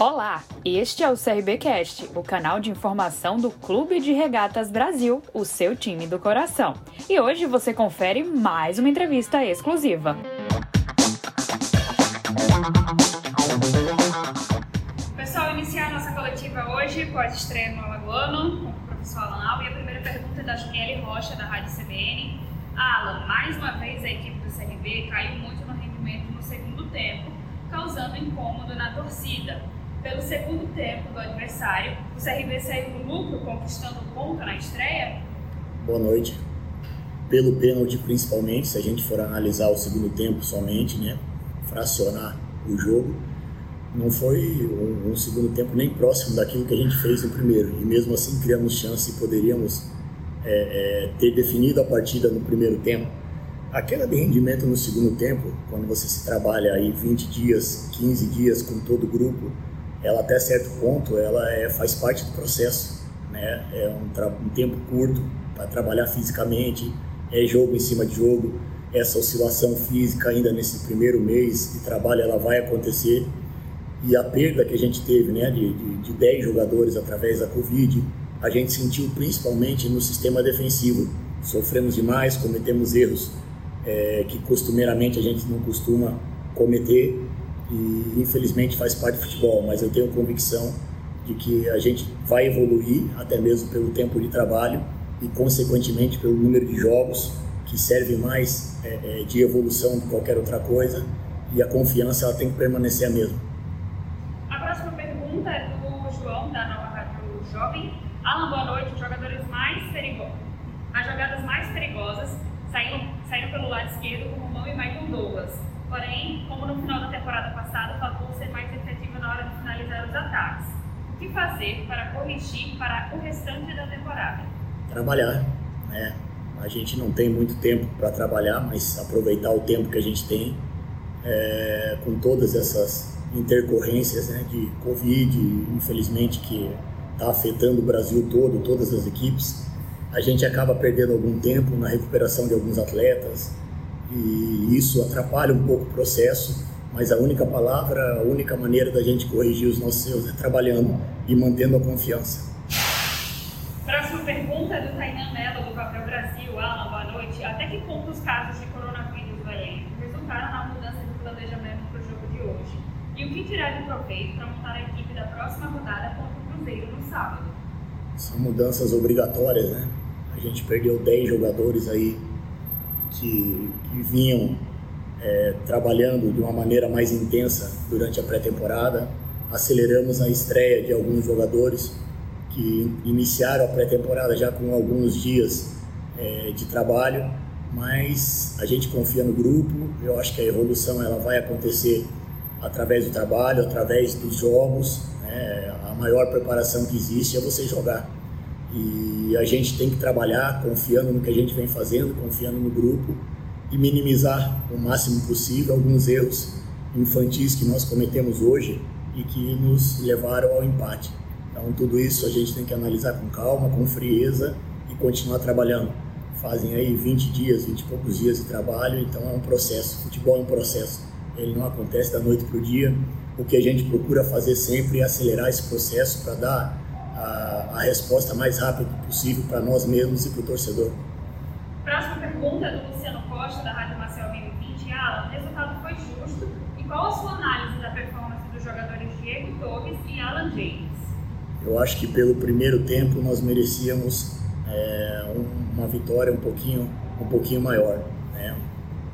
Olá, este é o CRBcast, o canal de informação do Clube de Regatas Brasil, o seu time do coração. E hoje você confere mais uma entrevista exclusiva. Pessoal, iniciar nossa coletiva hoje pode estreia no Alagoano, com o professor Alan Al, e a primeira pergunta é da Juniele Rocha, da Rádio CBN. Alan, mais uma vez a equipe do CRB caiu muito no rendimento no segundo tempo, causando incômodo na torcida. Pelo segundo tempo do adversário, o CRB saiu no lucro, conquistando o ponto na estreia? Boa noite. Pelo pênalti, principalmente, se a gente for analisar o segundo tempo somente, né, fracionar o jogo, não foi um, um, segundo tempo nem próximo daquilo que a gente fez no primeiro. E mesmo assim criamos chance e poderíamos é, é, ter definido a partida no primeiro tempo. Aquela de rendimento no segundo tempo, quando você se trabalha aí 20 dias, 15 dias com todo o grupo, ela até certo ponto ela é, faz parte do processo, né? É um, um tempo curto para trabalhar fisicamente, é jogo em cima de jogo, essa oscilação física ainda nesse primeiro mês de trabalho ela vai acontecer e a perda que a gente teve, né, de, de, de 10 jogadores através da Covid, a gente sentiu principalmente no sistema defensivo. Sofremos demais, cometemos erros é, que costumeiramente a gente não costuma cometer e infelizmente faz parte do futebol, mas eu tenho convicção de que a gente vai evoluir até mesmo pelo tempo de trabalho e consequentemente pelo número de jogos que serve mais é, é, de evolução do que qualquer outra coisa e a confiança ela tem que permanecer a mesma. A próxima pergunta é do João da Nova Rádio Jovem. Alan, boa noite. Jogadores mais perigosos. As jogadas mais perigosas saíram, saíram pelo lado esquerdo com Romão e Michael Douglas. Porém, como no final da temporada passada, faltou ser mais efetivo na hora de finalizar os ataques. O que fazer para corrigir para o restante da temporada? Trabalhar, né? A gente não tem muito tempo para trabalhar, mas aproveitar o tempo que a gente tem é, com todas essas intercorrências né, de Covid, infelizmente, que está afetando o Brasil todo, todas as equipes. A gente acaba perdendo algum tempo na recuperação de alguns atletas, e isso atrapalha um pouco o processo, mas a única palavra, a única maneira da gente corrigir os nossos erros é trabalhando e mantendo a confiança. Próxima pergunta é do Tainan Mello, do Papel Brasil. Alan, boa noite. Até que ponto os casos de coronavírus do elenco resultaram na mudança de planejamento para o jogo de hoje? E o que tirar de proveito para montar a equipe da próxima rodada contra o Cruzeiro no sábado? São mudanças obrigatórias, né? A gente perdeu 10 jogadores aí que, que vinham é, trabalhando de uma maneira mais intensa durante a pré-temporada. Aceleramos a estreia de alguns jogadores que iniciaram a pré-temporada já com alguns dias é, de trabalho, mas a gente confia no grupo. Eu acho que a evolução ela vai acontecer através do trabalho, através dos jogos. Né? A maior preparação que existe é você jogar. E a gente tem que trabalhar confiando no que a gente vem fazendo, confiando no grupo e minimizar o máximo possível alguns erros infantis que nós cometemos hoje e que nos levaram ao empate. Então, tudo isso a gente tem que analisar com calma, com frieza e continuar trabalhando. Fazem aí 20 dias, 20 e poucos dias de trabalho, então é um processo. Futebol é um processo, ele não acontece da noite para o dia. O que a gente procura fazer sempre é acelerar esse processo para dar a, a resposta mais rápida possível para nós mesmos e para o torcedor. Próxima pergunta do Luciano Costa, da Rádio Marcel 2020. Alan, o resultado foi justo e qual a sua análise da performance dos jogadores Diego Torres e Alan James? Eu acho que pelo primeiro tempo nós merecíamos é, uma vitória um pouquinho, um pouquinho maior. Né?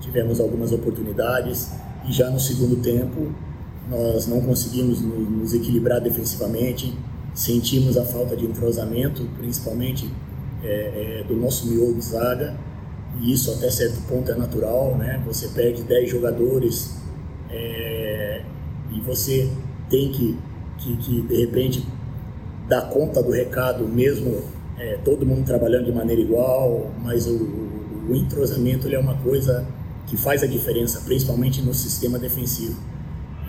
Tivemos algumas oportunidades e já no segundo tempo nós não conseguimos nos equilibrar defensivamente, sentimos a falta de entrosamento, principalmente é, é, do nosso miolo zaga, e isso até certo ponto é natural, né? Você perde 10 jogadores é, e você tem que, que, que, de repente, dar conta do recado, mesmo é, todo mundo trabalhando de maneira igual, mas o, o, o entrosamento é uma coisa que faz a diferença, principalmente no sistema defensivo.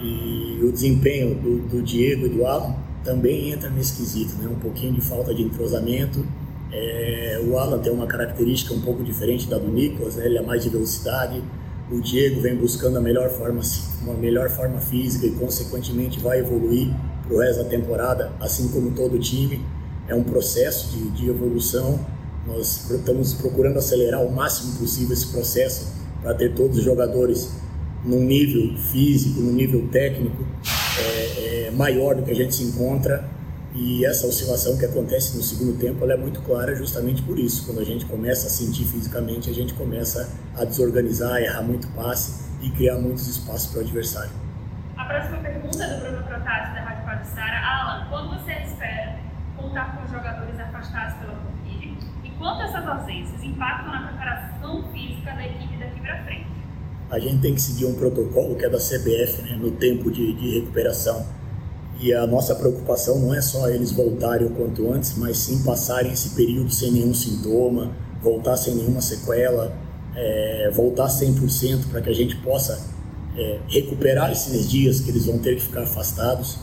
E o desempenho do, do Diego e do Alan também entra nesse quesito, né? um pouquinho de falta de entrosamento. É, o Alan tem uma característica um pouco diferente da do Nicolas, né? ele é mais de velocidade. O Diego vem buscando a melhor forma, uma melhor forma física e, consequentemente, vai evoluir para o resto da temporada, assim como todo time. É um processo de, de evolução. Nós estamos procurando acelerar o máximo possível esse processo para ter todos os jogadores num nível físico, num nível técnico é, é, maior do que a gente se encontra. E essa oscilação que acontece no segundo tempo é muito clara justamente por isso. Quando a gente começa a sentir fisicamente, a gente começa a desorganizar, errar muito passe e criar muitos espaços para o adversário. A próxima pergunta é do Bruno Protásio, da Rádio Paduçara. Alan, quando você espera contar com jogadores afastados pela Covid e quanto essas ausências impactam na preparação física da equipe daqui para frente? A gente tem que seguir um protocolo que é da CBF, né, no tempo de, de recuperação. E a nossa preocupação não é só eles voltarem o quanto antes, mas sim passarem esse período sem nenhum sintoma, voltar sem nenhuma sequela, é, voltar 100% para que a gente possa é, recuperar esses dias que eles vão ter que ficar afastados.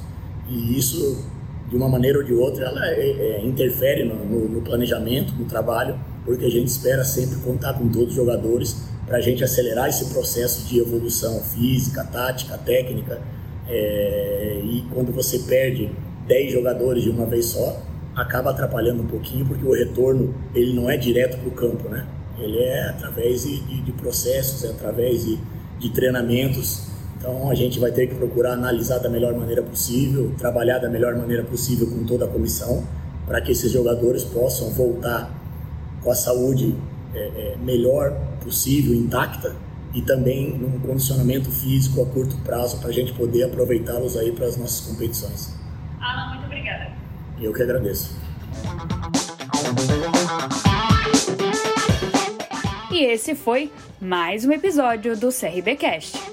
E isso, de uma maneira ou de outra, ela é, é, interfere no, no, no, planejamento, no trabalho, porque a gente espera sempre contar com todos os jogadores para a gente acelerar esse processo de evolução física, tática, técnica. É, e quando você perde 10 jogadores de uma vez só, acaba atrapalhando um pouquinho, porque o retorno ele não é direto para o campo, né? Ele é através de, de, processos, é através de, de treinamentos. Então a gente vai ter que procurar analisar da melhor maneira possível, trabalhar da melhor maneira possível com toda a comissão, para que esses jogadores possam voltar com a saúde é, melhor possível, intacta, e também num condicionamento físico a curto prazo para a gente poder aproveitá-los aí para as nossas competições. Alan, muito obrigada. Eu que agradeço. E esse foi mais um episódio do CRBcast.